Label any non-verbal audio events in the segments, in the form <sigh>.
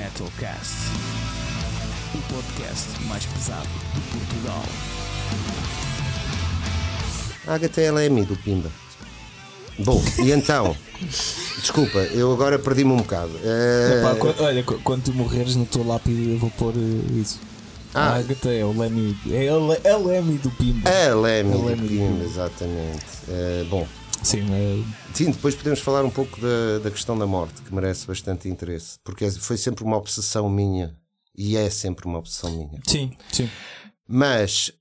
Heavy Metal Cast, o podcast mais pesado de Portugal. A Agatha é do Pimba. Bom, e então? Desculpa, eu agora perdi-me um bocado. Eh, Epá, quando- olha, qu- quando tu morreres na tua lápide, eu vou pôr eh, isso. Ah. A Agatha é o Lemmy. É a, Le- a Lemmy do Pimba. a Leme A do Leme do Pimba, exatamente. Eh, bom, Sim, é, sim, depois podemos falar um pouco da, da questão da morte, que merece bastante interesse, porque é- foi sempre uma obsessão minha, e é sempre uma obsessão minha. sim, sim. Mas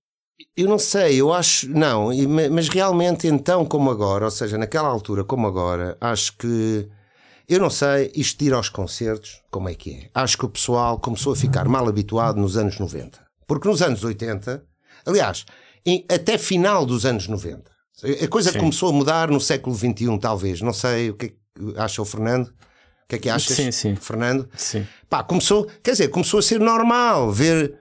eu não sei, eu acho. Não, ma- mas realmente então, como agora, ou seja, naquela altura, como agora, acho que. Eu não sei, isto de ir aos concertos, como é que é? Acho que o pessoal começou a ficar mal habituado nos anos 90. Porque nos anos 80, aliás, até final dos anos 90, a coisa começou a mudar no século XXI, talvez. Não sei o que é que acha o Fernando. O que é que achas? Sim, sim. Fernando? Sim. Pá, começou, quer dizer, começou a ser normal ver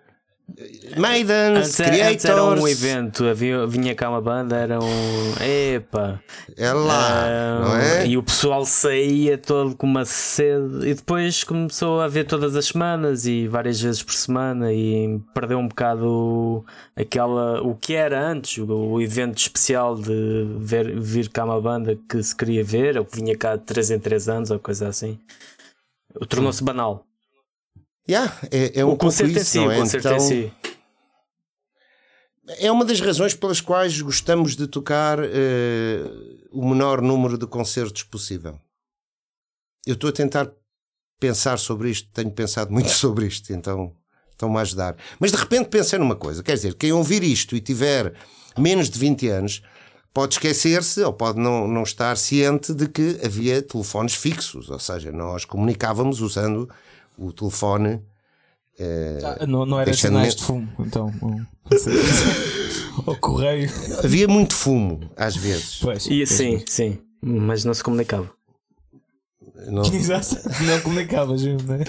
Maidens, Antes, Creators. antes era um evento, havia, vinha cá uma banda, era um. Epa! É lá, Ah, não é? E o pessoal saía todo com uma sede e depois começou a ver todas as semanas e várias vezes por semana e perdeu um bocado aquela o que era antes, o, o evento especial de ver, vir cá uma banda que se queria ver, ou que vinha cá de 3 em 3 anos ou coisa assim. Tornou-se banal. Yeah, é, é um o concerto em isso, si, não o é? concerto Então, em si. É uma das razões pelas quais gostamos de tocar eh, o menor número de concertos possível. Eu estou a tentar pensar sobre isto, tenho pensado muito <laughs> sobre isto, então estão-me a ajudar. Mas de repente pensei numa coisa, quer dizer, quem ouvir isto e tiver menos de 20 anos pode esquecer-se ou pode não, não estar ciente de que havia telefones fixos, ou seja, nós comunicávamos usando o telefone Ah, não, não era sinais me- de fumo, então. um, <laughs> O correio. Havia muito fumo, às vezes. Pois. E, sim, sim, mas não se comunicava. Não- <laughs> Exato. Não comunicavas, não é?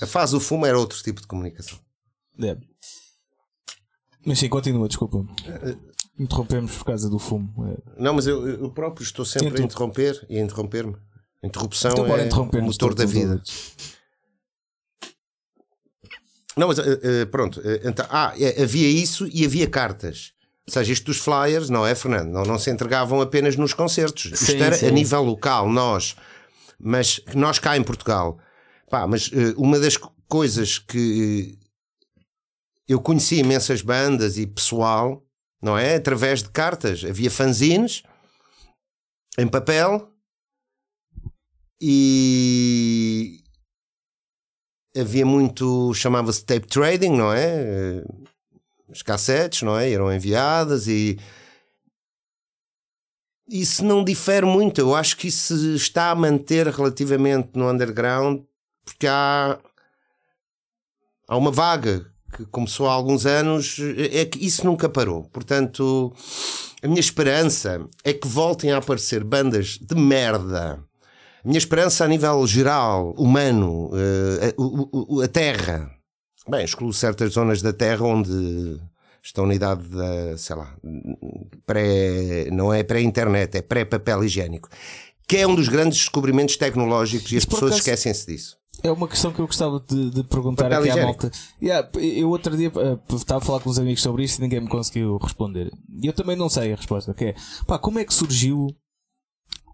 a fase do fumo era outro tipo de comunicação. É. Mas sim, continua, desculpa. Interrompemos por causa do fumo. É. Não, mas eu, eu próprio estou sempre a interromper e a interromper-me. Interrupção Então é o interromper-nos motor da todos vida. outros. Não, mas eh, pronto. eh, então, ah, eh, havia isso e havia cartas. Ou seja, isto dos flyers, não é, Fernando? Não, não se entregavam apenas nos concertos. Isto Sim, era sim. a nível local, nós. Mas nós cá em Portugal. Pá, mas uma das co- coisas que eu conheci imensas bandas e pessoal, não é? Através de cartas. Havia fanzines em papel e havia muito, chamava-se tape trading, não é? Eh, As cassetes, não é? Eram enviadas e isso não difere muito. Eu acho que isso está a manter relativamente no underground porque há, há uma vaga que começou há alguns anos, é que isso nunca parou. Portanto, a minha esperança é que voltem a aparecer bandas de merda. A minha esperança a nível geral, humano, eh, a, o- a Terra. Bem, excluo certas zonas da Terra onde estão na idade da, sei lá, pré, não é pré-internet, é pré-papel higiênico. Que é um dos grandes descobrimentos tecnológicos e as Isso pessoas acaso- esquecem-se disso. É uma questão que eu gostava de, de perguntar Papel aqui à higiênico. malta. Yeah, eu outro dia eh, estava a falar com uns amigos sobre isso e ninguém me conseguiu responder. E eu também não sei a resposta, que é pá, como é que surgiu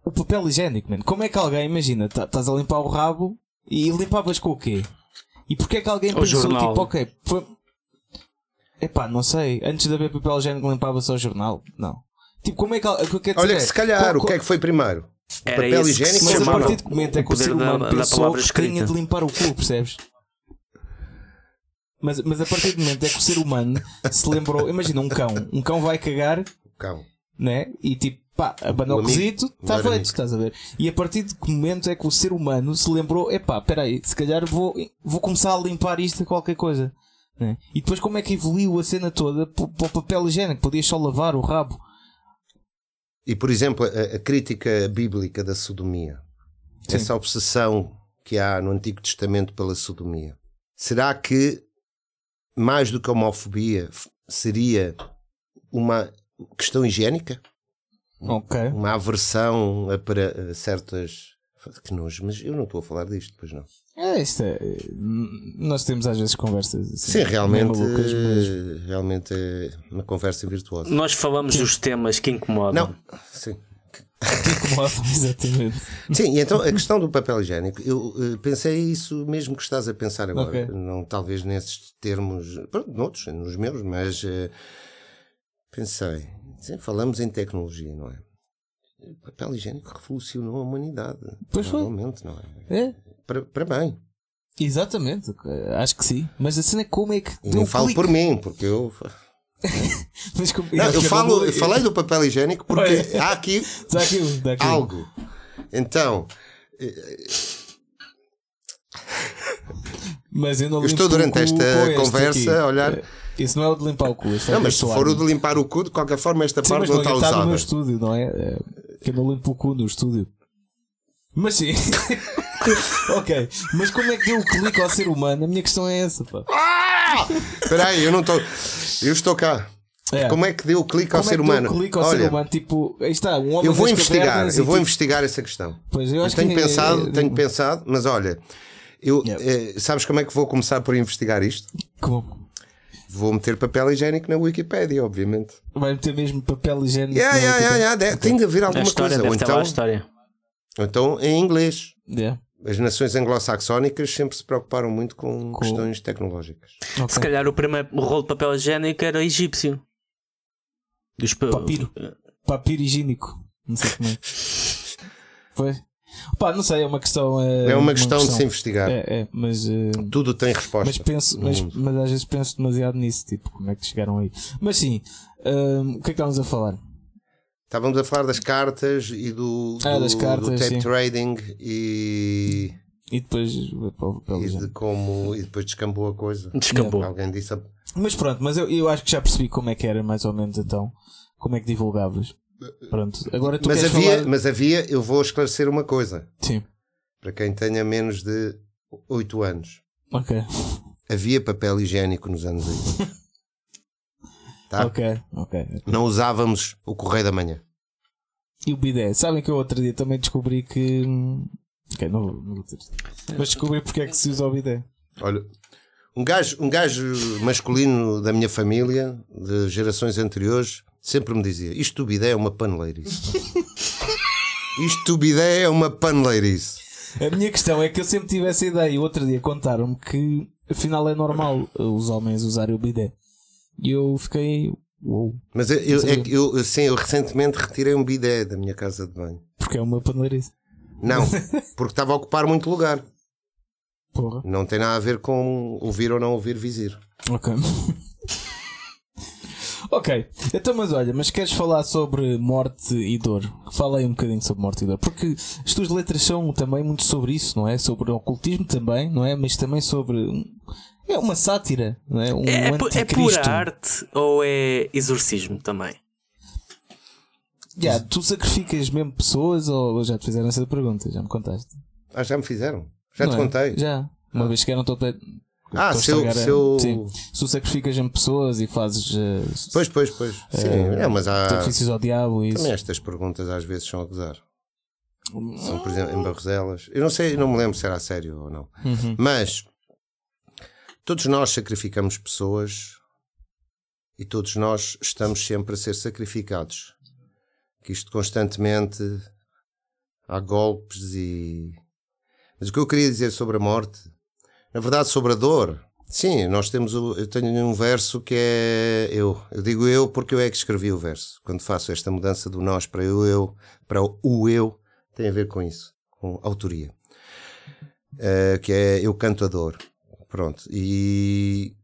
o papel higiênico, man? Como é que alguém, imagina, tá- estás a limpar o rabo e limpavas com o quê? E porquê é que alguém O pensou, jornal. tipo, ok, foi... Epá, não sei, antes de haver papel higiênico limpava-se ao jornal? Não. Tipo, como é que... al- o que eu quero Olha dizer que se calhar, qual- o que é que foi primeiro? O Era papel higiênico Mas o a partir do momento é que O o ser da- humano da pensou palavra que tinha de limpar o cu, percebes? Mas, mas a partir do momento é que o ser humano se lembrou, imagina um cão, um cão vai cagar, O cão. né? E tipo, pá, abana O cozito, está feito, estás a ver? E a partir de que momento é que o ser humano se lembrou, epá, peraí, se calhar vou, vou começar a limpar isto a qualquer coisa. Né? E depois como é que evoluiu a cena toda para o papel higiênico? Podias só lavar o rabo. E, por exemplo, a, a crítica bíblica da sodomia. Sim. Essa obsessão que há no Antigo Testamento pela sodomia. Será que, mais do que a homofobia, seria uma questão higiênica? Ok. Uma aversão a, para a certas Que nojo, mas eu não estou a falar disto, pois não. É, isto é. Nós temos às vezes conversas assim. Sim, realmente, malucas, mas- realmente é uma conversa virtuosa. Nós falamos dos temas que incomodam. Não, sim. incomodam, <laughs> exatamente. Sim, e então a questão do papel higiênico, eu eh, pensei isso mesmo que estás a pensar agora. Ok. Não talvez nesses termos, pronto, noutros, nos meus, mas eh, pensei, sim, falamos em tecnologia, não é? O papel higiênico revolucionou a humanidade. Pois foi. Não é? É, Para, para bem. exatamente. Acho que sim. Mas a cena é como é que. Não falo clique. por mim, porque eu. <laughs> Mas como- Não, eu, falo, eu falei do papel higiênico porque há aqui <laughs> Dá aqui um, dá aqui um. algo. Então, Mas eu não Eu estou durante esta conversa a olhar- É, Isso não é o de limpar o cu. é não, mas se for o de limpar o cu, de qualquer forma, esta Sim, parte não não está está no usada. meu estúdio, não é? É, Que eu não limpo o cu no estúdio. Mas sim. <laughs> ok. Mas como é que deu o clique ao ser humano? A minha questão é essa, pá. Ah! Espera aí, eu não estou. Eu estou cá. É. Como é que deu o clique ao Como é ser que humano? deu o clique ao Olha, ser humano? Tipo, aí está, um homem eu vou investigar, eu e vou tipo- investigar essa questão. Pois eu Eu acho tenho que pensado, é- tenho pensado, mas olha, eu, Yeah. eh, sabes como é que vou começar por investigar isto? Como? Vou meter papel higiênico na Wikipédia, obviamente. Vai meter mesmo papel higiênico. Yeah, na yeah, yeah, Wikipedia? yeah, de- Tem de haver A alguma história coisa. Ou então, a história. ou então em inglês. Yeah. As nações anglo-saxónicas sempre se preocuparam muito com, Com- questões tecnológicas. Ok. Se calhar o primeiro rolo de papel higiênico era egípcio. Dos pa- Papiro. Papiro higiênico. Não sei como é. <laughs> Foi. Pá, não sei, é uma questão. É, É uma questão de se investigar. É, é, mas. eh, Tudo tem resposta. Mas penso, mas, mas às vezes penso demasiado nisso, tipo, como é que chegaram aí. Mas sim, hum, o que é que estávamos a falar? Estávamos a falar das cartas e do, Ah, do, das cartas, do tape sim. trading e, E depois e de como e depois descambou a coisa. Descambou. Alguém disse a- Mas pronto, mas eu, eu acho que já percebi como é que era mais ou menos então. Como é que divulgavas? Pronto, agora tu mas havia, falar... mas havia, eu vou esclarecer uma coisa Sim, para quem tenha menos de 8 anos. ok, Havia papel higiênico nos anos 80. <laughs> Tá? ok, ok. Não usávamos o correio da manhã. E o bidé? Sabem que eu outro dia também descobri que... hum, Ok, não, vou- não vou dizer. Mas descobri porque é que se usa o bidé. Olha, um gajo, um gajo masculino da minha família, de gerações anteriores, sempre me dizia: Isto bidé é uma paneleirice. <laughs> Isto bidé é uma paneleirice. A minha questão é que eu sempre tive essa ideia. Outro dia contaram-me que afinal é normal os homens usarem o bidé. E eu fiquei. Uou, Mas eu, eu, é que eu, sim, eu recentemente retirei um bidé da minha casa de banho. porque é uma paneleirice. Não, <laughs> porque estava a ocupar muito lugar. Porra. Não tem nada a ver com ouvir ou não ouvir visir. Ok. <laughs> ok, então, mas olha, mas queres falar sobre morte e dor? Fala aí um bocadinho sobre morte e dor, porque as tuas letras são também muito sobre isso, não é? Sobre o ocultismo também, não é? Mas também sobre. É uma sátira, não é? Um É, é, é pura arte ou é exorcismo também? Já, tu sacrificas mesmo pessoas ou já te fizeram essa pergunta? Já me contaste? Ah, já me fizeram? Já Não te é? contei? Já. Uma vez que eram todo. Ah, a se eu- Sim. Se tu sacrificas em pessoas e fazes eh, Pois, pois, pois. Sim, é, mas há. sacrifícios ao diabo e isso. Também estas perguntas às vezes são a gozar. São, por exemplo, em Barroselas. Eu não sei, não me lembro se era a sério ou não. Uhum. Mas todos nós sacrificamos pessoas e todos nós estamos sempre a ser sacrificados. Que isto constantemente há golpes e. Mas o que eu queria dizer sobre a morte, na verdade, sobre a dor. Sim, nós temos. O, eu tenho um verso que é eu. Eu digo eu porque eu é que escrevi o verso. Quando faço esta mudança do nós para eu, eu, para o eu, tem a ver com isso, com autoria. Eh, que é eu canto a dor. Pronto. E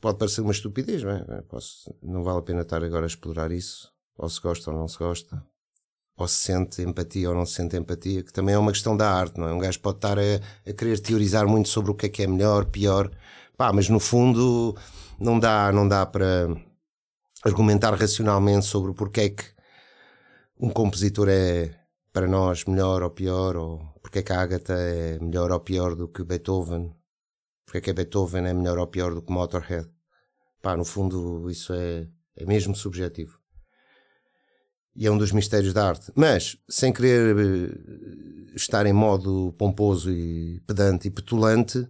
pode parecer uma estupidez, não é? Posso, não vale a pena estar agora a explorar isso. Ou se gosta ou não se gosta. Ou se sente empatia ou não se sente empatia, que também é uma questão da arte, não é? Um gajo pode estar a, a querer teorizar muito sobre o que é que é melhor, pior, pá, mas no fundo não dá, não dá para argumentar racionalmente sobre o porquê é que um compositor é para nós melhor ou pior, ou porque é que a Agatha é melhor ou pior do que Beethoven, porque é que a Beethoven é melhor ou pior do que Motorhead. Pá, no fundo isso é, é mesmo subjetivo. E é um dos mistérios da arte. Mas, sem querer eh, estar em modo pomposo e pedante e petulante,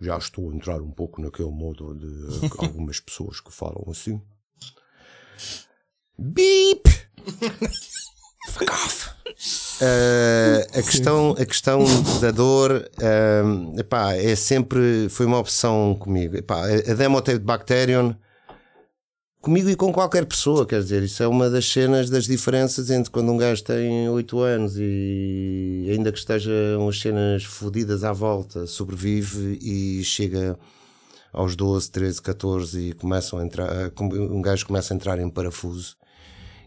já estou a entrar um pouco naquele modo de <laughs> algumas pessoas que falam assim. Beep! <laughs> Fuck off! Uh, a, questão, a questão da dor uh, epá, é sempre foi uma opção comigo. Epá, a Demotape de Bacterium comigo e com qualquer pessoa, quer dizer, isso é uma das cenas das diferenças entre quando um gajo tem 8 anos e ainda que estejam as cenas fodidas à volta, sobrevive e chega aos 12, 13, 14 e começam a entrar, um gajo começa a entrar em parafuso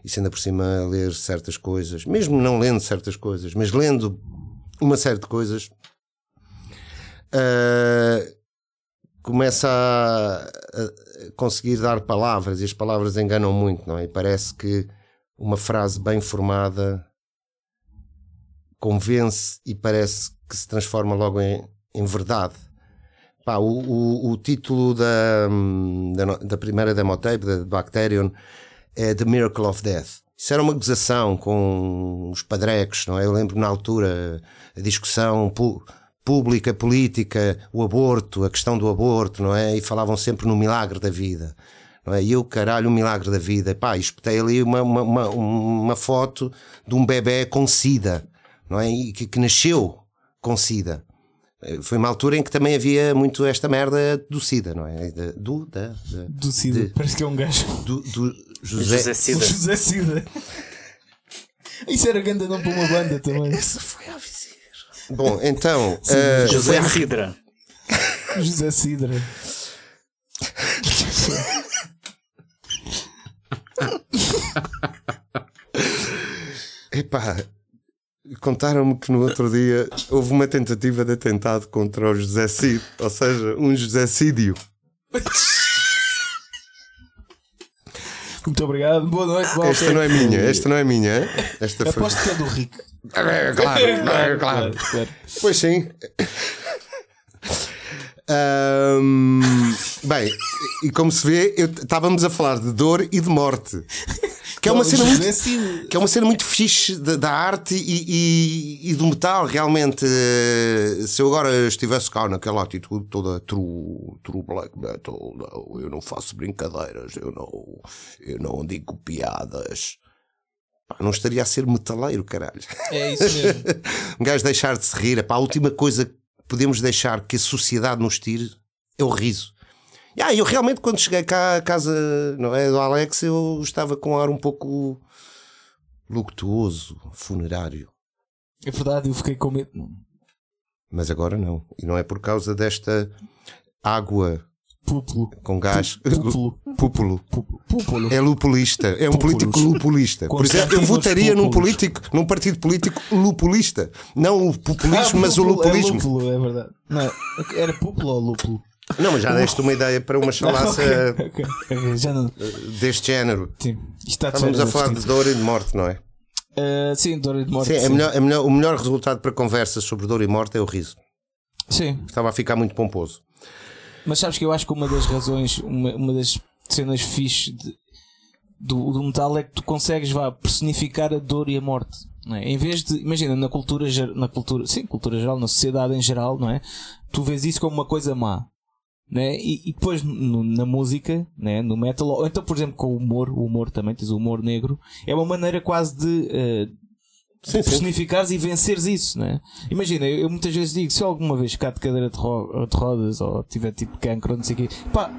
e sendo por cima a ler certas coisas, mesmo não lendo certas coisas, mas lendo uma série de coisas, uh, começa a, a, conseguir dar palavras e as palavras enganam muito, não é? E parece que uma frase bem formada convence e parece que se transforma logo em, em verdade. Pá, o, o, o, título da, da, da primeira demotape, da Bacterium, é The Miracle of Death. Isso era uma gozação com os padrecos, não é? Eu lembro na altura a discussão pública, política, o aborto, a questão do aborto, não é? E falavam sempre no milagre da vida. Não é? E eu, caralho, o milagre da vida. Pá, espetei ali uma, uma, uma, uma, foto de um bebê com sida, não é? E que, que nasceu com sida. Foi uma altura em que também havia muito esta merda do SIDA, não é? Do, da, da do SIDA, de, parece que é um gajo. Do, do José, José Cida. José Cida. Isso era grande não para uma banda também. Essa foi a visir. Bom, então. Sim, uh, José Cidra. José Cidra. Epá, contaram-me que no outro dia houve uma tentativa de atentado contra o José Cid, ou seja, um José Cídio. <laughs> Muito obrigado, boa noite. Walter. Esta não é minha, esta não é minha. Esta foi... Aposto que é do Rico. É, claro, é, claro. claro. Pois sim. Um, bem, e como se vê, eu, estávamos a falar de dor e de morte. Que é uma cena muito, que é uma cena muito fixe da, da arte e, e, e, do metal, realmente. Eh, se eu agora estivesse cá naquela atitude toda true, true black metal, não, eu não faço brincadeiras, eu não, eu não digo piadas. Pá, não estaria a ser metaleiro, caralho. É isso mesmo. <laughs> um gajo deixar de se rir. Pá, a última coisa que podemos deixar que a sociedade nos tire é o riso. Ah, eu realmente, quando cheguei cá à casa não é, do Alex, eu estava com um ar um pouco luctuoso, funerário. É verdade, eu fiquei com medo. Mas agora não. E não é por causa desta água Púpulo. com gás. Púpulo. Púpulo. Púpulo. É lupulista. É um Púpulos. político lupulista. Por exemplo, eu votaria num político, num partido político lupulista. Não o populismo, Ah, mas o púpulo, lupulismo. É lúpulo, é verdade. Não, era púpulo ou lúpulo? Não, mas já deste uma ideia para uma <laughs> chalaça Ok, ok, ok, Já não. deste género. Sim. Estávamos a falar de dor e de morte, não é? Uh, sim, dor e de morte. Sim, é sim. melhor, é melhor- o melhor resultado para conversas sobre dor e morte é o riso. Sim. Estava a ficar muito pomposo. Mas sabes que eu acho que uma das razões, uma, uma das cenas fixe de- do, do metal é que tu consegues vá, personificar a dor e a morte. É? Em vez de, imagina, na cultura, na cultura, sim, cultura geral, na sociedade em geral, não é? Tu vês isso como uma coisa má. Né? E, e depois no- na música, né? no metal, ou então por exemplo com o humor, o humor também, tens o humor negro, é uma maneira quase de eh, Sim, sim. personificares e venceres isso, né? Imagina, eu, eu muitas vezes digo, se eu alguma vez ficar de cadeira de, ro de rodas ou tiver tipo cancro ou não sei o quê, pá,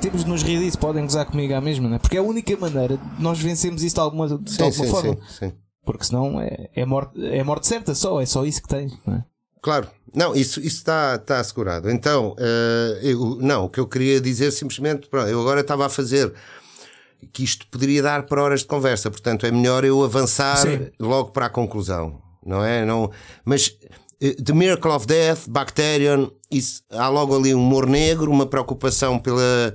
temos de nos rir disso, podem gozar comigo à mesma, né? Porque é a única maneira de nós vencermos isso de alguma, de Sim, alguma sim, forma. sim, sim. Porque senão é, é, morte, é morte certa só, é só isso que tens, né? Claro, não, isso isso está está assegurado. Então, eh, eu- não, o que eu queria dizer simplesmente, pronto, eu agora estava a fazer que isto poderia dar para horas de conversa, portanto é melhor eu avançar Sim. logo para a conclusão, não é? Não, mas eh, The Miracle of Death, Bacterium, isso, há logo ali um humor negro, uma preocupação pela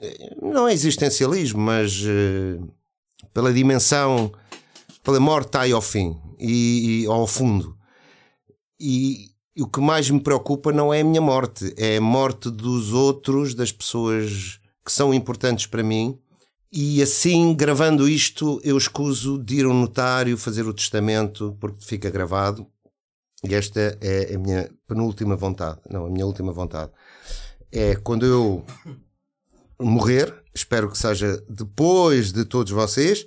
eh, não é existencialismo, mas eh, pela dimensão, pela morte aí ao fim e, e ao fundo. E, e o que mais me preocupa não é a minha morte, é a morte dos outros, das pessoas que são importantes para mim E assim, gravando isto, eu escuso de ir ao notário fazer o testamento, porque fica gravado. E esta é a minha penúltima vontade. Não, a minha última vontade. É quando eu morrer, espero que seja depois de todos vocês.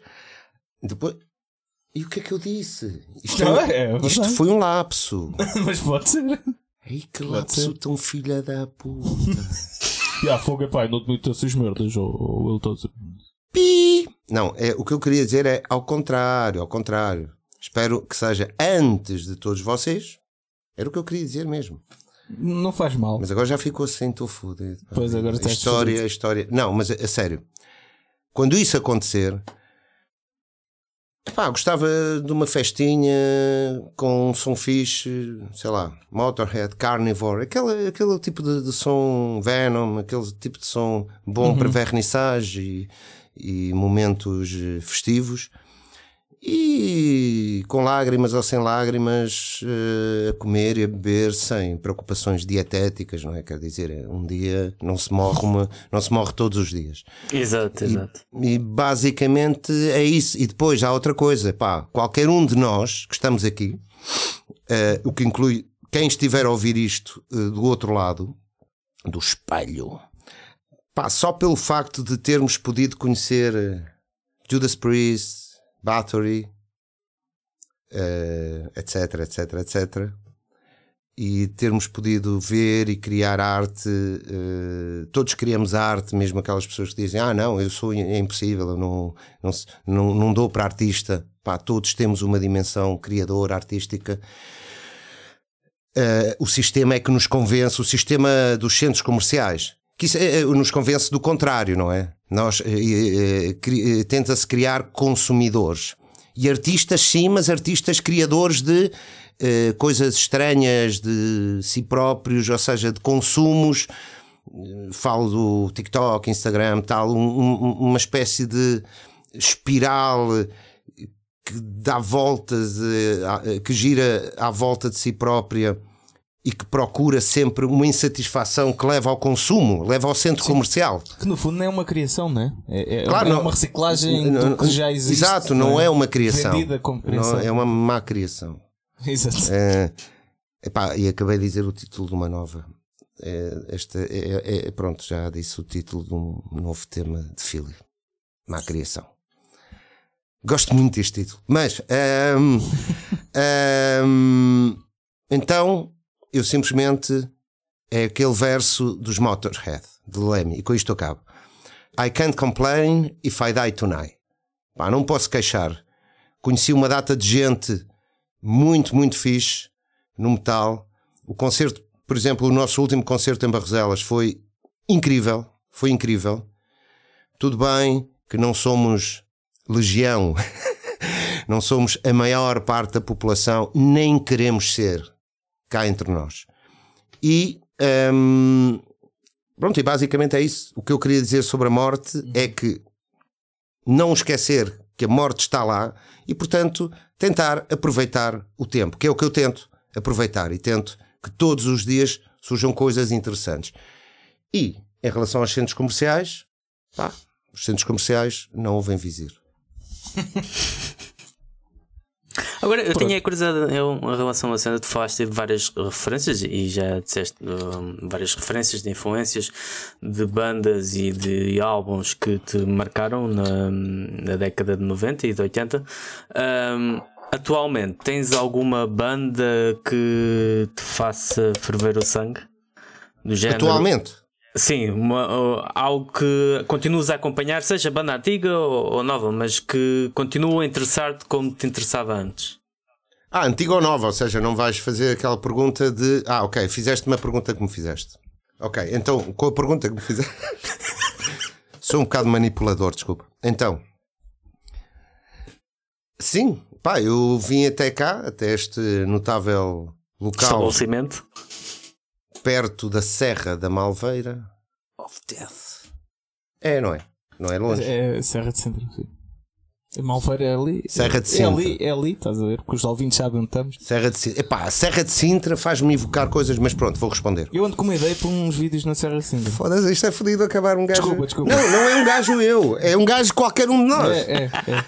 Depois. E o que é que eu disse? Isto, é- Não, é verdade. isto foi um lapso. <laughs> Mas pode ser. Ei, que Pode lapso ser. tão filha da puta. <laughs> E a fogo é pai, não te metas essas merdas, ou, ele está a dizer. Pi! Não, é, o que eu queria dizer é ao contrário, ao contrário. Espero que seja antes de todos vocês. Era o que eu queria dizer mesmo. Não faz mal. Mas agora já ficou sem estou fudido. Pois, agora a estás história, fudido. a história. Não, mas a, a sério. Quando isso acontecer, pá, gostava de uma festinha com um som fixe, sei lá, Motorhead, Carnivore, aquele, aquele tipo de, de som Venom, aquele tipo de som bom Uhum. para vernissage e, e momentos festivos. E com lágrimas ou sem lágrimas, eh, a comer e a beber sem preocupações dietéticas, não é? Quer dizer, um dia não se morre, uma, não se morre todos os dias. Exato, exato. E basicamente é isso. E depois há outra coisa, pá, qualquer um de nós que estamos aqui, eh, o que inclui quem estiver a ouvir isto eh, do outro lado do espelho, pá, só pelo facto de termos podido conhecer Judas Priest, Bathory, eh, etc, etc, etc. E termos podido ver e criar arte, eh, todos criamos arte, mesmo aquelas pessoas que dizem: Ah, não, eu sou é impossível, eu não, não, não, não dou para artista. Pá, todos temos uma dimensão criadora, artística. Eh, o sistema é que nos convence, o sistema dos centros comerciais, que isso, eh, eh, nos convence do contrário, não é? Nós eh, eh, eh, tenta-se criar consumidores e artistas, sim, mas artistas criadores de coisas estranhas de si próprios, ou seja, de consumos. Falo do TikTok, Instagram, tal, um- um- uma espécie de espiral que dá voltas, que gira à volta de si própria e que procura sempre uma insatisfação que leva ao consumo, leva ao centro comercial. Que no fundo não é uma criação, não é? É, é- Claro, é não- uma reciclagem Não- do que já existe. Exato, não é uma criação. Vendida como criação. Não, é uma má criação. <laughs> Exato. Eh, epá, e acabei de dizer o título de uma nova. Eh, esta é, é- é- pronto, já disse o título de um novo tema de Philly. Má criação. Gosto muito deste título. Mas ehm, <laughs> ehm, então eu simplesmente é aquele verso dos Motorhead, de Lemmy, e com isto acabo. I can't complain if I die tonight. Pá, não posso queixar. Conheci uma data de gente muito, muito fixe no metal. O concerto, por exemplo, o nosso último concerto em Barroselas foi incrível. Foi incrível. Tudo bem que não somos legião, <laughs> não somos a maior parte da população, nem queremos ser cá entre nós. E hum, pronto, e basicamente é isso. O que eu queria dizer sobre a morte é que não esquecer que a morte está lá e, portanto, tentar aproveitar o tempo, que é o que eu tento aproveitar e tento que todos os dias surjam coisas interessantes. E em relação aos centros comerciais, pá, os centros comerciais não ouvem visir. <laughs> Agora, eu tinha a curiosidade eu, em relação à cena, tu falaste de várias referências e já disseste um, várias referências de influências de bandas e de álbuns que te marcaram na, na década de 90 e de 80. Um, atualmente, tens alguma banda que te faça ferver o sangue? Do género? Atualmente, Sim, uma- algo que continuas a acompanhar, seja banda antiga ou, ou nova, mas que continua a interessar-te como te interessava antes. ah, antiga ou nova, ou seja, não vais fazer aquela pergunta de ah, ok, fizeste uma pergunta que me fizeste. Ok, então, com a pergunta que me fizeste. <laughs> Sou um bocado manipulador, desculpa. Então, sim, pá, eu vim até cá, até este notável local Estabelecimento. Perto da Serra da Malveira of Death. É, não é? Não é longe. É Serra de Centro, sim. Malfeira é ali. Serra de É Sintra. ali, é ali, estás a ver? Porque os ouvintes sabem onde estamos. Serra de Sintra. Epá, a Serra de Sintra faz-me evocar coisas, mas pronto, vou responder. Eu ando com uma ideia para uns vídeos na Serra de Sintra. Foda-se, isto é fodido acabar um gajo. Desculpa, desculpa. Não, não é um gajo eu, é um gajo qualquer um de nós. É, é, é.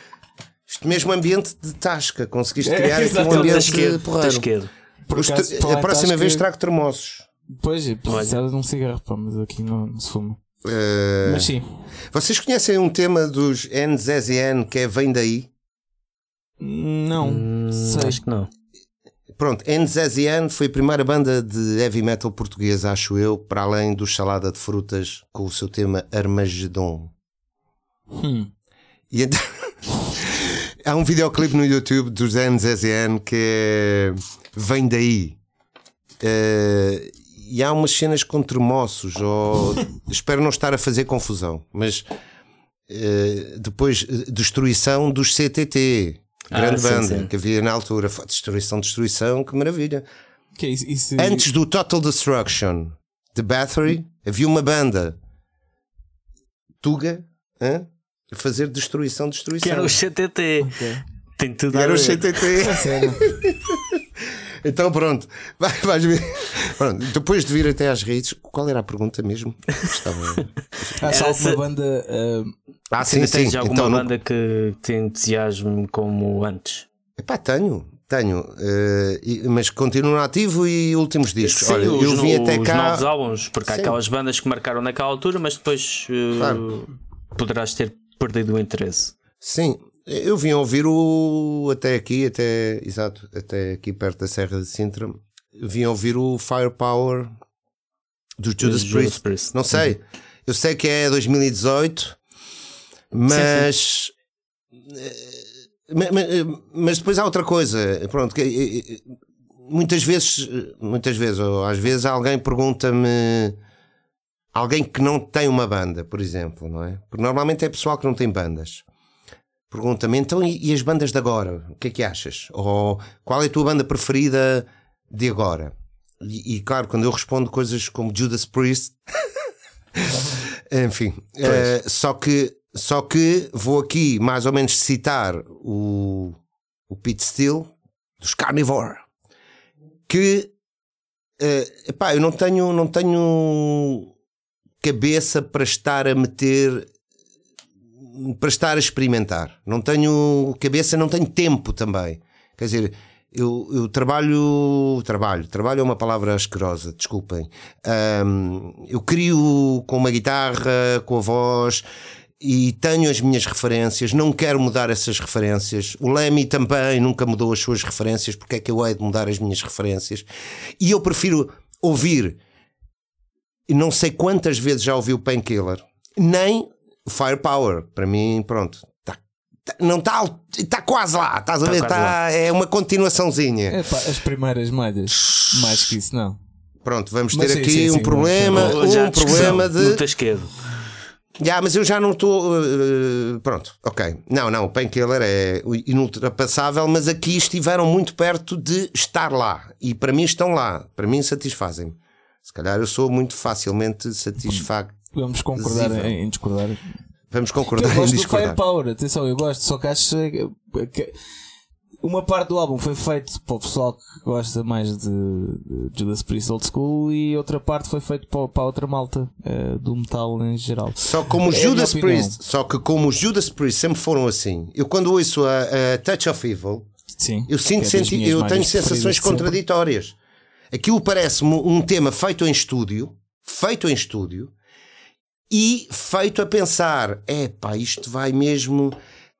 Este mesmo ambiente de tasca, conseguiste É, criar aqui exato. um ambiente de porreiro. Por acaso, A próxima tasca- vez trago termossos. Pois, precisava de um cigarro, pá, mas aqui não, não se fuma. Eh, Mas sim. Vocês conhecem um tema dos NZSN que é Vem Daí? Não, sei. Hum, Acho que não. Pronto, NZSN foi a primeira banda de heavy metal portuguesa, acho eu, para além do Salada de Frutas, com o seu tema Armagedon. Hum. E então, <laughs> há um videoclipe no YouTube dos NZSN que é Vem Daí. Eh, e há umas cenas com tremoços, ou <laughs> espero não estar a fazer confusão, mas eh, depois eh, destruição dos CTT, Ah, grande sim, banda sim. que havia na altura. Foi Destruição, destruição, que maravilha. Que é isso? isso Antes do Total Destruction de Bathory, havia uma banda Tuga a fazer destruição, destruição. Que era o CTT. Ok. Tem tudo Que a era o ver. CTT. <laughs> Então pronto, vai, vais ver. Pronto, depois de vir até às redes, qual era a pergunta mesmo? Estava... Há só Era alguma se- banda. ah, Ah, sim, Ainda sim. tens alguma Então, não- banda que te entusiasme como antes? Epá, tenho, tenho. e- mas continuo ativo e últimos discos. Sim, Olha, os, eu vim no- até os cá. novos álbuns, porque há Sim. aquelas bandas que marcaram naquela altura, mas depois eh, Claro. poderás ter perdido o interesse. Sim, eu vim ouvir o até aqui, até exato, até aqui perto da Serra de Sintra. Vim ouvir o Firepower do Judas Judas Priest. Não sei, eu sei que é 2018, mas. eh, ma- ma- Mas depois há outra coisa. Pronto, que, eh, eh, muitas vezes, muitas vezes, ou às vezes alguém pergunta-me. Alguém que não tem uma banda, por exemplo, não é? Porque normalmente é pessoal que não tem bandas. Pergunta-me, então e, e as bandas de agora? O que é que achas? Ou qual é a tua banda preferida de agora? E, e, claro, quando eu respondo coisas como Judas Priest, <laughs> enfim, eh, só que só que vou aqui mais ou menos citar o, o Pete Steele dos Carnivore, que eh, epá, eu não tenho, não tenho cabeça para estar a meter para estar a experimentar. Não tenho cabeça, não tenho tempo também. Quer dizer, eu, eu trabalho, trabalho, trabalho é uma palavra asquerosa, desculpem. Ahm, eu crio com uma guitarra, com a voz e tenho as minhas referências, não quero mudar essas referências. O Lemmy também nunca mudou as suas referências, porque é que eu hei de mudar as minhas referências? E eu prefiro ouvir, não sei quantas vezes já ouvi o Painkiller, nem Firepower. Para mim, pronto, tá- tá- não está está quase lá, estás a Tá ver? quase Tá, lá. é uma continuaçãozinha. epá, as primeiras malhas. Mais que isso, não. Pronto, vamos ter sim, aqui sim, um sim, problema, um problema de. Já, mas eu já não estou. uh, pronto, ok. Não, não, o Painkiller é inultrapassável, mas aqui estiveram muito perto de estar lá. E para mim estão lá. Para mim satisfazem-me. Se calhar eu sou muito facilmente satisfacto. Vamos concordar em, em discordar. Vamos Eu concordar em gosto do discordar. Firepower, atenção, eu gosto, só que acho que- uma parte do álbum foi feito para o pessoal que gosta mais de, Judas Priest Old School e outra parte foi feito para, para a outra malta eh, do metal em geral. Só como É Judas. Priest, só que como Judas Priest sempre foram assim, eu quando ouço a, a Touch of Evil, Sim. Eu sinto, é senti- eu tenho sensações contraditórias. Aquilo parece-me um tema feito em estúdio, feito em estúdio, e feito a pensar: epá, isto vai mesmo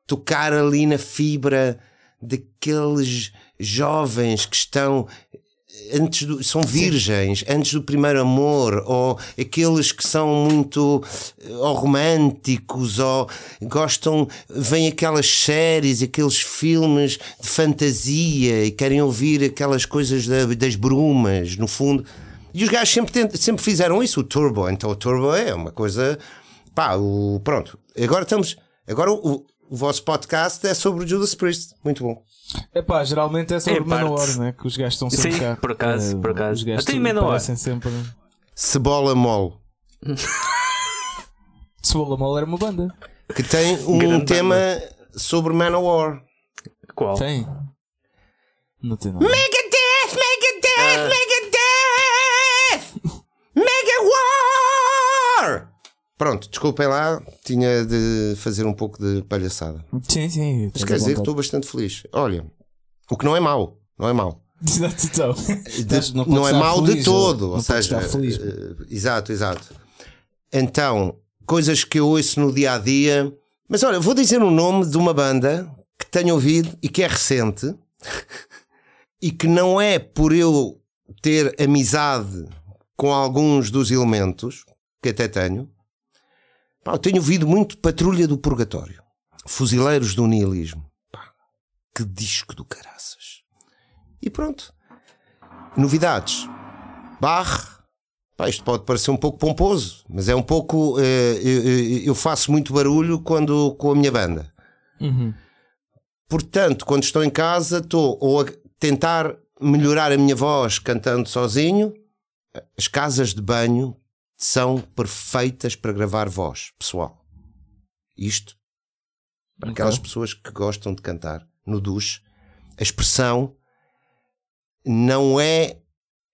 tocar ali na fibra daqueles jovens que estão antes do, são virgens, antes do primeiro amor, ou aqueles que são muito eh, ou românticos, ou gostam, vêm aquelas séries, aqueles filmes de fantasia e querem ouvir aquelas coisas da- das brumas, no fundo. E os gajos sempre, tent- sempre fizeram isso, o Turbo. Então o Turbo é uma coisa. Pá, o, pronto. Agora estamos. Agora o, o vosso podcast é sobre o Judas Priest. Muito bom. Epá, geralmente é sobre Manowar, parte. né? Que os gajos estão sempre Sim, cá. por acaso, Eh, por acaso. Os gajos parecem sempre. Cebola Mole. <laughs> Cebola Mole era uma banda. que tem um Grande tema sobre Manowar. Qual? Tem? Não tem nada. Megadeth, Megadeth, Megadeth! Pronto, desculpem lá, tinha de fazer um pouco de palhaçada. Sim, sim. Mas quer dizer que estou bastante feliz. Olha, o que não é mau, não é mau. Exato, então. De- Não não, é mau feliz, de todo. Ou podes seja, feliz. eh, exato, exato. Então, coisas que eu ouço no dia a dia. Mas olha, vou dizer o nome de uma banda que tenho ouvido e que é recente <laughs> e que não é por eu ter amizade com alguns dos elementos, que até tenho. Pá, eu tenho ouvido muito Patrulha do Purgatório, Fuzileiros do Nihilismo. Pá, que disco do caraças. E pronto. Novidades. Barre. Pá, isto pode parecer um pouco pomposo, mas é um pouco. eh, eu, eu- eu faço muito barulho quando com a minha banda. Uhum. Portanto, quando estou em casa, estou ou a tentar melhorar a minha voz cantando sozinho. As casas de banho são perfeitas para gravar voz, pessoal. Isto para aquelas pessoas que gostam de cantar no duche, a expressão não é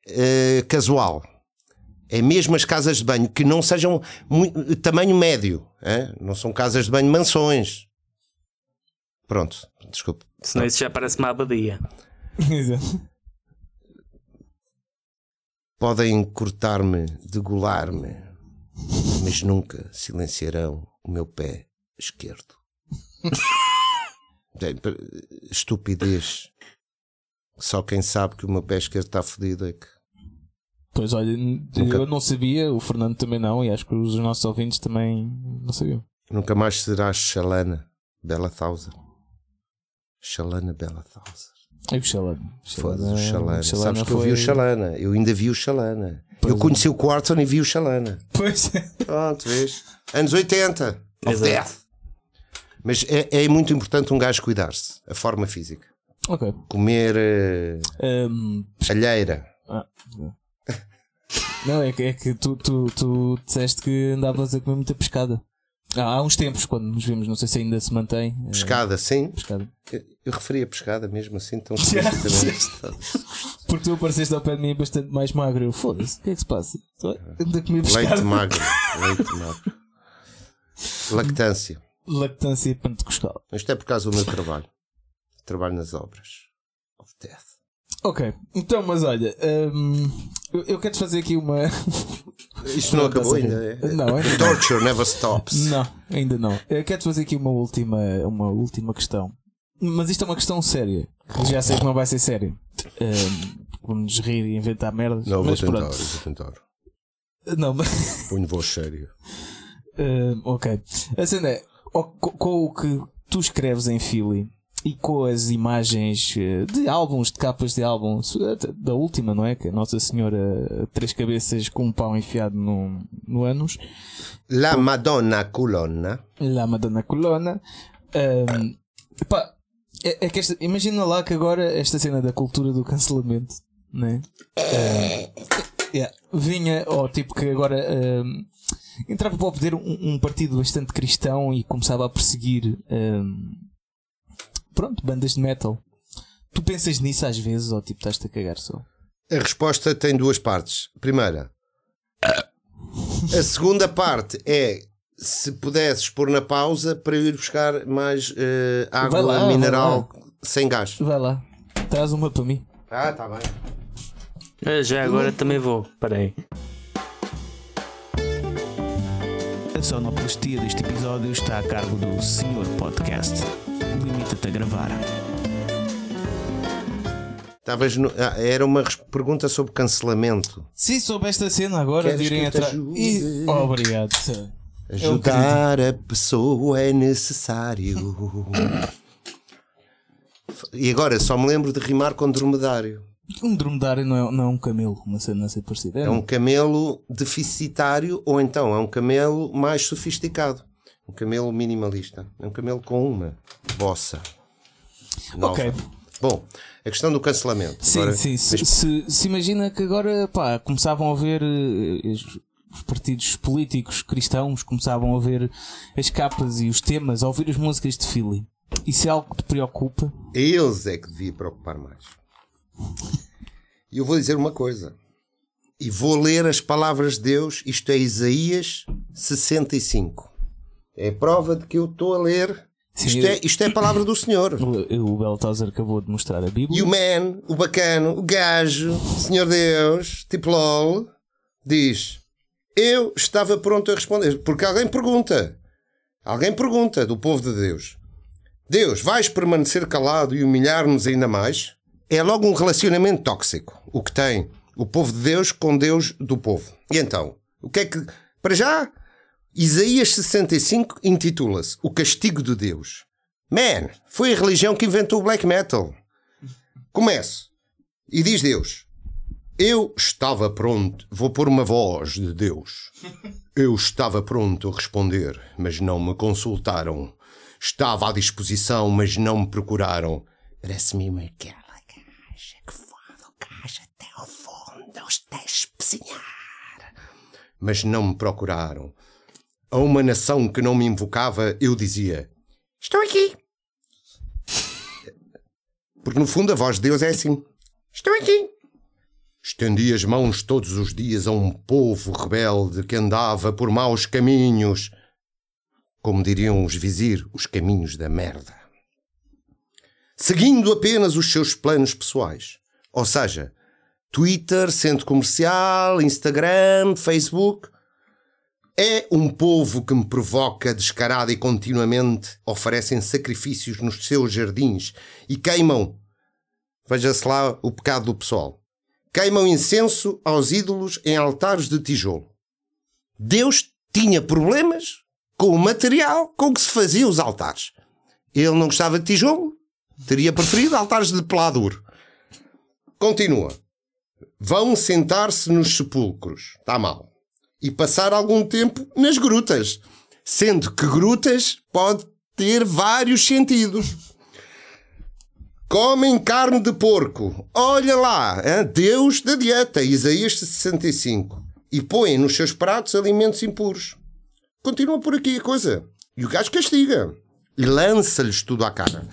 eh, casual. É mesmo as casas de banho que não sejam muito, tamanho médio, eh? não são casas de banho mansões. Pronto, desculpe. Senão isso já parece uma abadia. <laughs> Exato. Podem cortar-me, degolar-me, mas nunca silenciarão o meu pé esquerdo. <laughs> Estupidez. Só quem sabe que o meu pé esquerdo está fodido é que. Pois olha, eu não sabia, o Fernando também não, e acho que os nossos ouvintes também não sabiam. Nunca mais serás Xalana Bela Thausa. Xalana Bela Thausa. E o Xalana? Foda-se, o Xalana. Xalana Sabes que eu vi o foi- Xalana. Eu ainda vi o Xalana. Pois eu é. conheci o Quarton e vi o Xalana. Pois Pronto, vês? Anos 80. Of Exato. death. Mas é, é muito importante um gajo cuidar-se. A forma física. Ok. Comer eh, Hum, alheira. ah, não, <laughs> é que, é que tu, tu, tu disseste que andavas a comer muita pescada. Há uns tempos, quando nos vimos, não sei se ainda se mantém. eh, Pescada, sim. pescada. Eu, referi a pescada mesmo assim, tão. <laughs> Porque tu apareceste ao pé de mim bastante mais magro. Eu, foda-se, o que é que se passa? Anda a comer pescada. Leite magro. <laughs> Leite magro. Lactância. Lactância pentecostal. Isto é por causa do meu trabalho. Trabalho nas obras. Of death. Ok, então, mas olha, hum, eu, eu quero-te fazer aqui uma. <laughs> Isto não acabou ainda. É? Não, ainda não. Torture never stops. Não, ainda não. Eu quero-te fazer aqui uma última, uma última questão. Mas isto é uma questão séria. Já sei que não vai ser séria. Hum, Vamos rir e inventar merdas. Não, vou tentar, vou tentar. Não, mas. <laughs> Ponho voz sério. Hum, ok. A cena é: com o que tu escreves em Philly e com as imagens eh, de álbuns, de capas de álbuns, da última, não é? Que é Nossa Senhora Três Cabeças com um pau enfiado no, no ânus. La Madonna Colonna. La Madonna Colonna. Ahm, pá, é, é que esta- imagina lá que agora esta cena da cultura do cancelamento, né? Ahm, yeah, vinha, ou tipo que agora ahm, entrava para o poder um, um partido bastante cristão e começava a perseguir ahm, pronto, bandas de metal. Tu pensas nisso às vezes ou tipo estás-te a cagar só? A resposta tem duas partes. Primeira, a segunda parte é se pudesses pôr na pausa para eu ir buscar mais eh, água lá, mineral sem gás. Vai lá, traz uma para mim. Ah, tá bem. Eu já agora também vou. Espera aí. A sonoplastia deste episódio está a cargo do Senhor Podcast. Limita-te a gravar. Estavas no- ah, era uma pergunta sobre cancelamento. Se soube esta cena agora, que te atrás. E... Obrigado. Ajudar a pessoa é necessário. E agora só me lembro de rimar com dromedário. Um dromedário não é, não é um camelo, uma cena assim parecida. É um camelo deficitário ou então é um camelo mais sofisticado. Um camelo minimalista. É um camelo com uma bossa. nova. Ok. Bom, a questão do cancelamento. Sim, Agora, sim. Se, se- se imagina que agora pá, começavam a ver eh, os os partidos políticos cristãos começavam a ver as capas e os temas, a ouvir as músicas de Philly. Isso é algo que te preocupa? Eles é que devia preocupar mais. E eu vou dizer uma coisa. E vou ler as palavras de Deus. Isto é Isaías 65. É prova de que eu estou a ler. Sim, Isto eu- é, isto é a palavra do Senhor. <coughs> O, o Beltazar acabou de mostrar a Bíblia. E o man, o bacano, o gajo, Senhor Deus, tipo LOL, diz: Eu estava pronto a responder. Porque alguém pergunta. Alguém pergunta do povo de Deus: Deus, vais permanecer calado e humilhar-nos ainda mais? É logo um relacionamento tóxico. O que tem o povo de Deus com Deus do povo. E então, o que é que. Para já, Isaías 65 intitula-se O Castigo de Deus. Man, foi a religião que inventou o black metal. Começo. E diz Deus: Eu estava pronto. Vou pôr uma voz de Deus. <laughs> Eu estava pronto a responder, mas não me consultaram. Estava à disposição, mas não me procuraram. Parece-me uma aquela gaja que vai do gajo até ao fundo aos espezinhar. Mas não me procuraram. A uma nação que não me invocava, eu dizia: Estou aqui. Porque no fundo a voz de Deus é assim: Estou aqui. Estendi as mãos todos os dias a um povo rebelde que andava por maus caminhos. Como diriam os vizir, os caminhos da merda. Seguindo apenas os seus planos pessoais. Ou seja, Twitter, centro comercial, Instagram, Facebook. É um povo que me provoca descarada e continuamente oferecem sacrifícios nos seus jardins e queimam. Veja-se lá o pecado do pessoal. Queimam incenso aos ídolos em altares de tijolo. Deus tinha problemas com o material com que se faziam os altares. Ele não gostava de tijolo, teria preferido altares de peladuro. Continua. Vão sentar-se nos sepulcros. Está mal e passar algum tempo nas grutas. Sendo que grutas pode ter vários sentidos. Comem carne de porco. Olha lá, hein? Deus da dieta, Isaías 65. E põem nos seus pratos alimentos impuros. Continua por aqui a coisa. E o gajo castiga. E lança-lhes tudo à cara.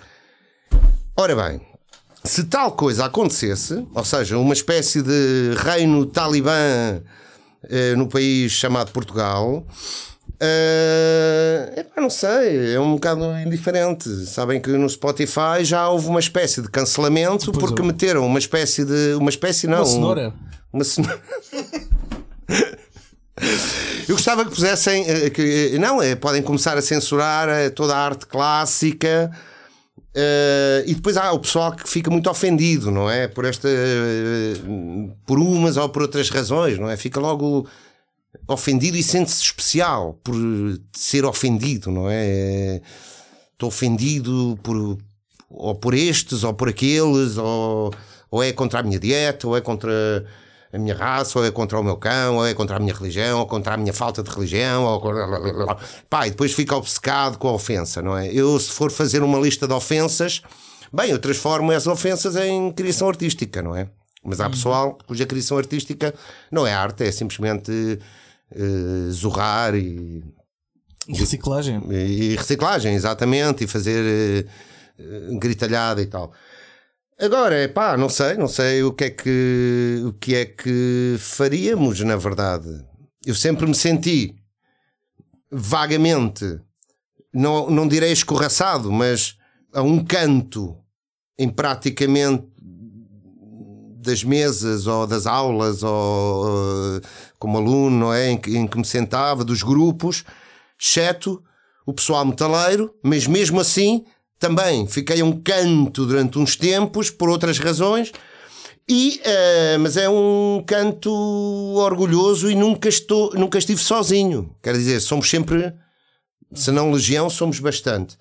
Ora bem, se tal coisa acontecesse, ou seja, uma espécie de reino talibã eh, no país chamado Portugal. eh, epá, não sei, é um bocado indiferente. Sabem que no Spotify já houve uma espécie de cancelamento Pois porque houve. meteram uma espécie de. Uma espécie não. Uma cenoura. Uma cenoura. <laughs> Eu gostava que pusessem. eh, Que, não, é, podem começar a censurar toda a arte clássica. Eh, e depois há o pessoal que fica muito ofendido, não é? Por esta. eh, por umas ou por outras razões, não é? Fica logo ofendido e sente-se especial por ser ofendido, não é? Estou ofendido por. ou por estes ou por aqueles, ou, ou é contra a minha dieta, ou é contra a minha raça, ou é contra o meu cão, ou é contra a minha religião, ou contra a minha falta de religião, ou. Pá, e depois fica obcecado com a ofensa, não é? Eu, se for fazer uma lista de ofensas, bem, eu transformo as ofensas em criação artística, não é? Mas há pessoal cuja criação artística não é arte, é simplesmente eh, zurrar e, E reciclagem. e reciclagem, exatamente, e fazer eh, gritalhada e tal. Agora, pá, não sei, não sei o que é que o que é que faríamos, na verdade. Eu sempre me senti vagamente, não, não direi escorraçado, mas a um canto em praticamente das mesas ou das aulas ou como aluno, não é? Em que, em que me sentava, dos grupos, exceto o pessoal metaleiro, mas mesmo assim também fiquei a um canto durante uns tempos por outras razões. E, eh, mas é um canto orgulhoso e nunca, estou, nunca estive sozinho. Quer dizer, somos sempre, se não legião, somos bastante.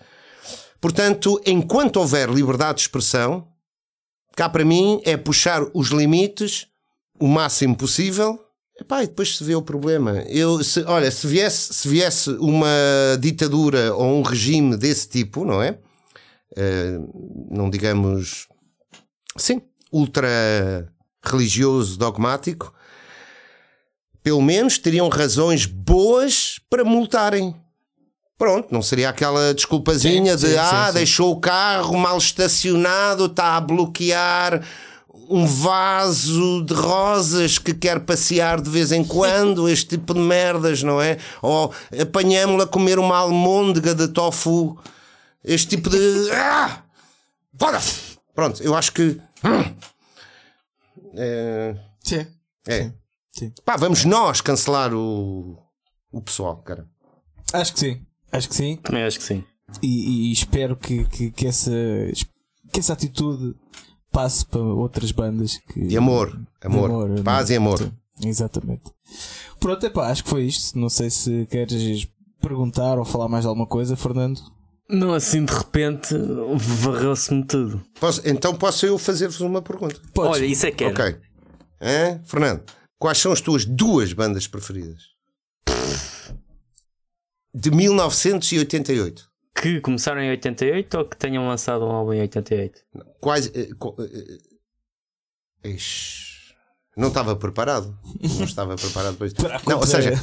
Portanto, enquanto houver liberdade de expressão, cá para mim é puxar os limites o máximo possível. Epá, e depois se vê o problema. Eu, se, olha, se viesse, se viesse uma ditadura ou um regime desse tipo, não é? Eh, não digamos, sim, ultra religioso, dogmático, pelo menos teriam razões boas para multarem. Pronto, não seria aquela desculpazinha Sim, de sim, ah, sim, sim. deixou o carro mal estacionado, está a bloquear um vaso de rosas que quer passear de vez em quando, este tipo de merdas, não é? Ou apanhamos-la a comer uma almôndega de tofu, este tipo de. Ah! Pronto, eu acho que. hum, É. Sim. é. sim. Pá, vamos nós cancelar o, o pessoal, cara. Acho que sim. Acho que sim. Também acho que sim. E, e espero que, que, que, essa, que essa atitude passe para outras bandas. Que, De amor, de amor, paz e amor. Sim, exatamente. Pronto, epá, acho que foi isto. Não sei se queres perguntar ou falar mais alguma coisa, Fernando. Não, assim de repente varreu-se-me tudo. Posso- então posso eu fazer-vos uma pergunta? Podes. Olha, isso é que era. Ok. Hã? Fernando, quais são as tuas duas bandas preferidas? De 1988. Que começaram em 88 ou que tenham lançado um álbum em 88? Quais. co- eh, eh, ixi, não estava preparado. Não estava preparado para <laughs> a Não, ou seja,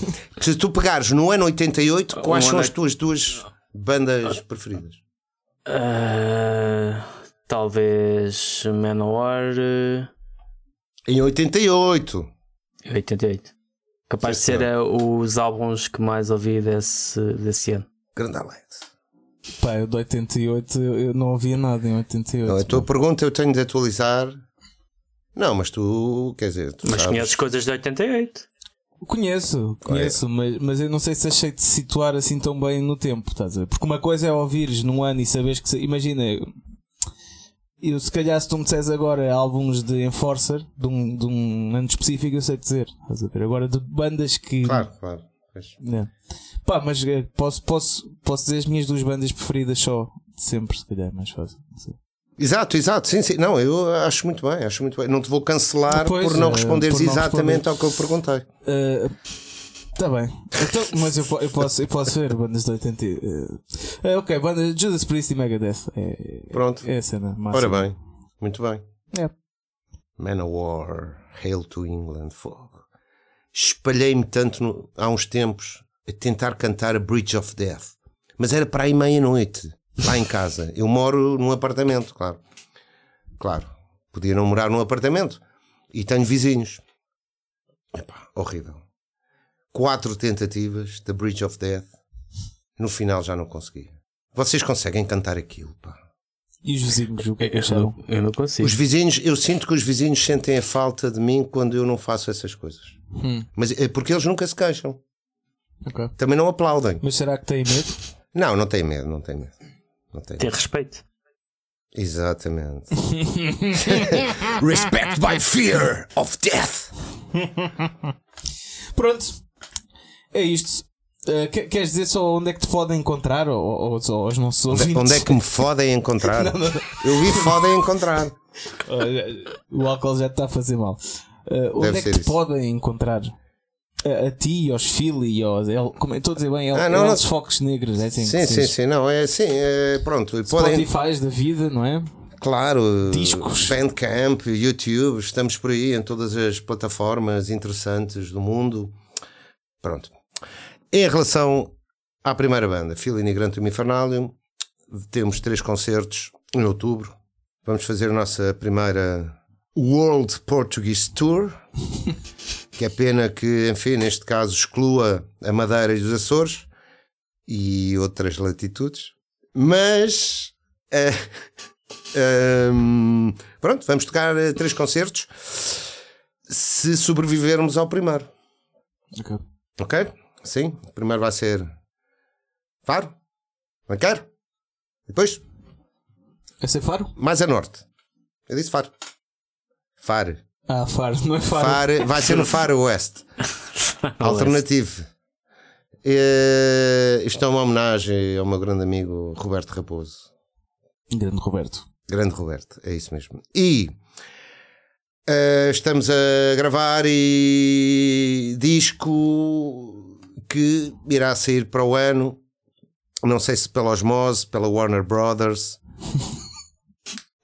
se tu pegares no ano 88, quais Um são ano- as tuas duas bandas preferidas? Ah, talvez Manowar uh, Em 88. 88. Capaz Sim, de ser eh, os álbuns que mais ouvi desse, desse ano. Grande Alex. Pá, eu de 88 eu não ouvia nada em 88. Não, a tua pergunta eu tenho de atualizar. Não, mas tu, quer dizer, tu Mas sabes. conheces coisas de 88? Conheço, conheço, mas, mas eu não sei se achei de situar assim tão bem no tempo, estás a ver? Porque uma coisa é ouvires num ano e saberes que. Imagina, eu, se calhar se tu me disseres agora álbuns de Enforcer, de um, de um ano específico, eu sei dizer, estás a ver? Agora de bandas que. Claro, claro. É. Pá, mas eh, posso, posso, posso dizer as minhas duas bandas preferidas só, de sempre, se calhar é mais fácil. Não sei. Exato, exato, sim, sim. Não, eu acho muito bem, acho muito bem. Não te vou cancelar por não eh, responderes por não exatamente responder. ao que eu perguntei. Está bem, então, mas eu, eu posso, eu posso ver bandas de 80. e, eh, ok, bandas Judas Priest e Megadeth. É, Pronto. é a cena máxima. Ora bem, muito bem. É. Manowar, Hail to England, fogo. Espalhei-me tanto no- há uns tempos a tentar cantar a Bridge of Death, mas era para aí meia-noite, lá em casa. Eu moro num apartamento, claro. Claro, podia não morar num apartamento e tenho vizinhos. Epá, horrível. Quatro tentativas da Bridge of Death, no final já não consegui. Vocês conseguem cantar aquilo, pá. E os vizinhos, o que é que Eu acharam? não, eu não consigo. Os vizinhos, eu sinto que os vizinhos sentem a falta de mim quando eu não faço essas coisas. Hum. Mas é porque eles nunca se queixam. Ok. Também não aplaudem. Mas será que têm medo? Não, não tem medo, não tem medo. Não tem Ter respeito. Exatamente. <laughs> Respect by fear of death. Pronto, é isto. Que- queres dizer só onde é que te podem encontrar? Ou, ou, ou só aos nossos Onde, ouvintes? onde é que me fodem encontrar? <laughs> Eu vi fodem encontrar. O álcool já te está a fazer mal. Eh, onde Deve é que te isso. podem encontrar? A, a ti, aos Philly, aos. El, como é- estou a dizer bem, El, Ah, não, não. Els Focos Negros, é assim Sim, sim, sim. Não, é assim. É, pronto. Podem, Spotify da vida, não é? Claro, Discos. Bandcamp, YouTube, estamos por aí em todas as plataformas interessantes do mundo. Pronto. Em relação à primeira banda, Filini Grantum Infernalium, temos três concertos em outubro. Vamos fazer a nossa primeira World Portuguese Tour, que é pena que, enfim, neste caso exclua a Madeira e os Açores e outras latitudes. Mas eh, Hum, pronto, vamos tocar eh, três concertos se sobrevivermos ao primeiro. Ok. Ok? Sim, o primeiro vai ser Faro, Banqueiro, depois É ser Faro? mais a norte. Eu disse Faro. Faro. Ah, Faro, não é Faro. Faro vai ser no Faro Oeste. <laughs> Alternativo. Isto é uma homenagem ao meu grande amigo Roberto Raposo. Grande Roberto. Grande Roberto, é isso mesmo. E eh, estamos a gravar e disco que irá sair para o ano. Não sei se pela Osmose, pela Warner Brothers <laughs>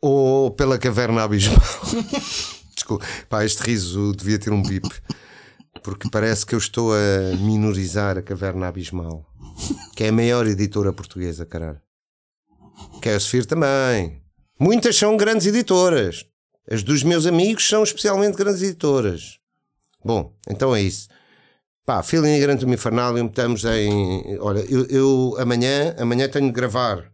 ou pela Caverna Abismal. <laughs> Desculpa, pá, este riso devia ter um bip porque parece que eu estou a minorizar a Caverna Abismal. que é a maior editora portuguesa, caralho. Caspir também. Muitas são grandes editoras. As dos meus amigos são especialmente grandes editoras. Bom, então é isso. Pá, Feeling Grande do Infernalium, estamos em. Olha, eu, eu amanhã, amanhã tenho de gravar.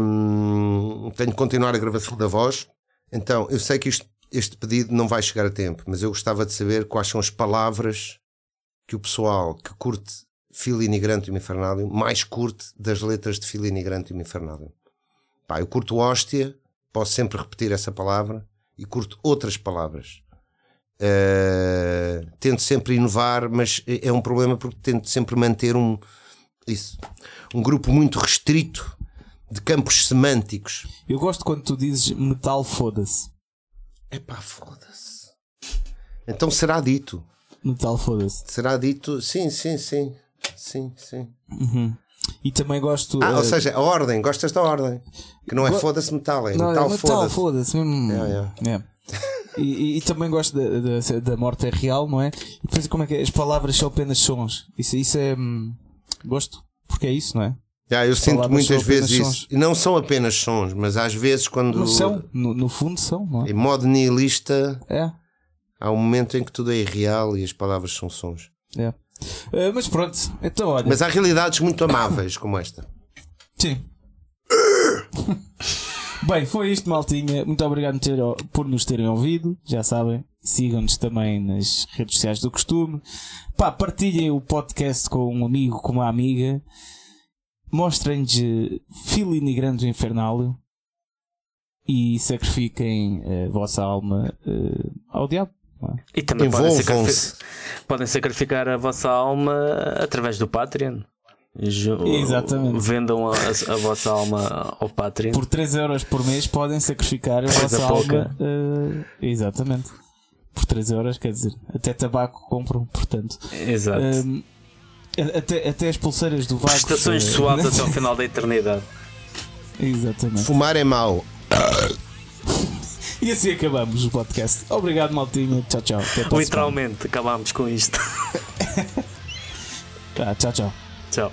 Hum, tenho de continuar a gravação da voz. Então, eu sei que isto- este pedido não vai chegar a tempo, mas eu gostava de saber quais são as palavras que o pessoal que curte do Infernalium mais curte das letras de do Infernalium. Pá, eu curto hóstia, posso sempre repetir essa palavra, e curto outras palavras. Uh, tento sempre inovar, mas é é um problema porque tento sempre manter um, isso, um grupo muito restrito de campos semânticos. Eu gosto quando tu dizes metal foda-se. Epá, foda-se. Então será dito. Metal foda-se. Será dito, sim, sim, sim. Sim, sim. E também gosto. Ah, eh, ou seja, a ordem, gostas da ordem. Que não é Go- foda-se metal, é não, metal, é metal foda-se. foda-se mesmo. Yeah, É. E, e- e também gosto da, da, da morte é real, não é? E depois como é que é? as palavras são apenas sons. Isso, isso é. hum, gosto. Porque é isso, não é? Já, eu sinto muitas vezes isso. E não são apenas sons, mas às vezes quando. Mas são, no, no fundo são, não é? Em modo nihilista, É. há um momento em que tudo é irreal e as palavras são sons. é. Eh, mas pronto, então olha. Mas há realidades muito amáveis como esta. Sim. <laughs> Bem, foi isto, maltinha. Muito obrigado por nos terem ouvido. Já sabem, sigam-nos também nas redes sociais do costume. Pá, partilhem o podcast com um amigo, com uma amiga. Mostrem-lhes eh, Filini Grande do Infernálio. E sacrifiquem a vossa alma eh, ao diabo. é? E também podem sacrificar, podem sacrificar a vossa alma através do Patreon. Exatamente. Vendam a, a vossa alma ao Patreon. Por 3 euros por mês podem sacrificar a Coisa vossa pouca. alma. eh, exatamente. Por 3 euros, quer dizer, até tabaco compram, portanto. Exato. Até, até as pulseiras do Vagos. Prestações eh, suaves até ao final da eternidade. Exatamente. Fumar é mau. E assim acabamos o podcast. Obrigado, Maltinha. Tchau, tchau. Literalmente, acabámos com isto. Ah, <laughs> tchau, tchau. Tchau.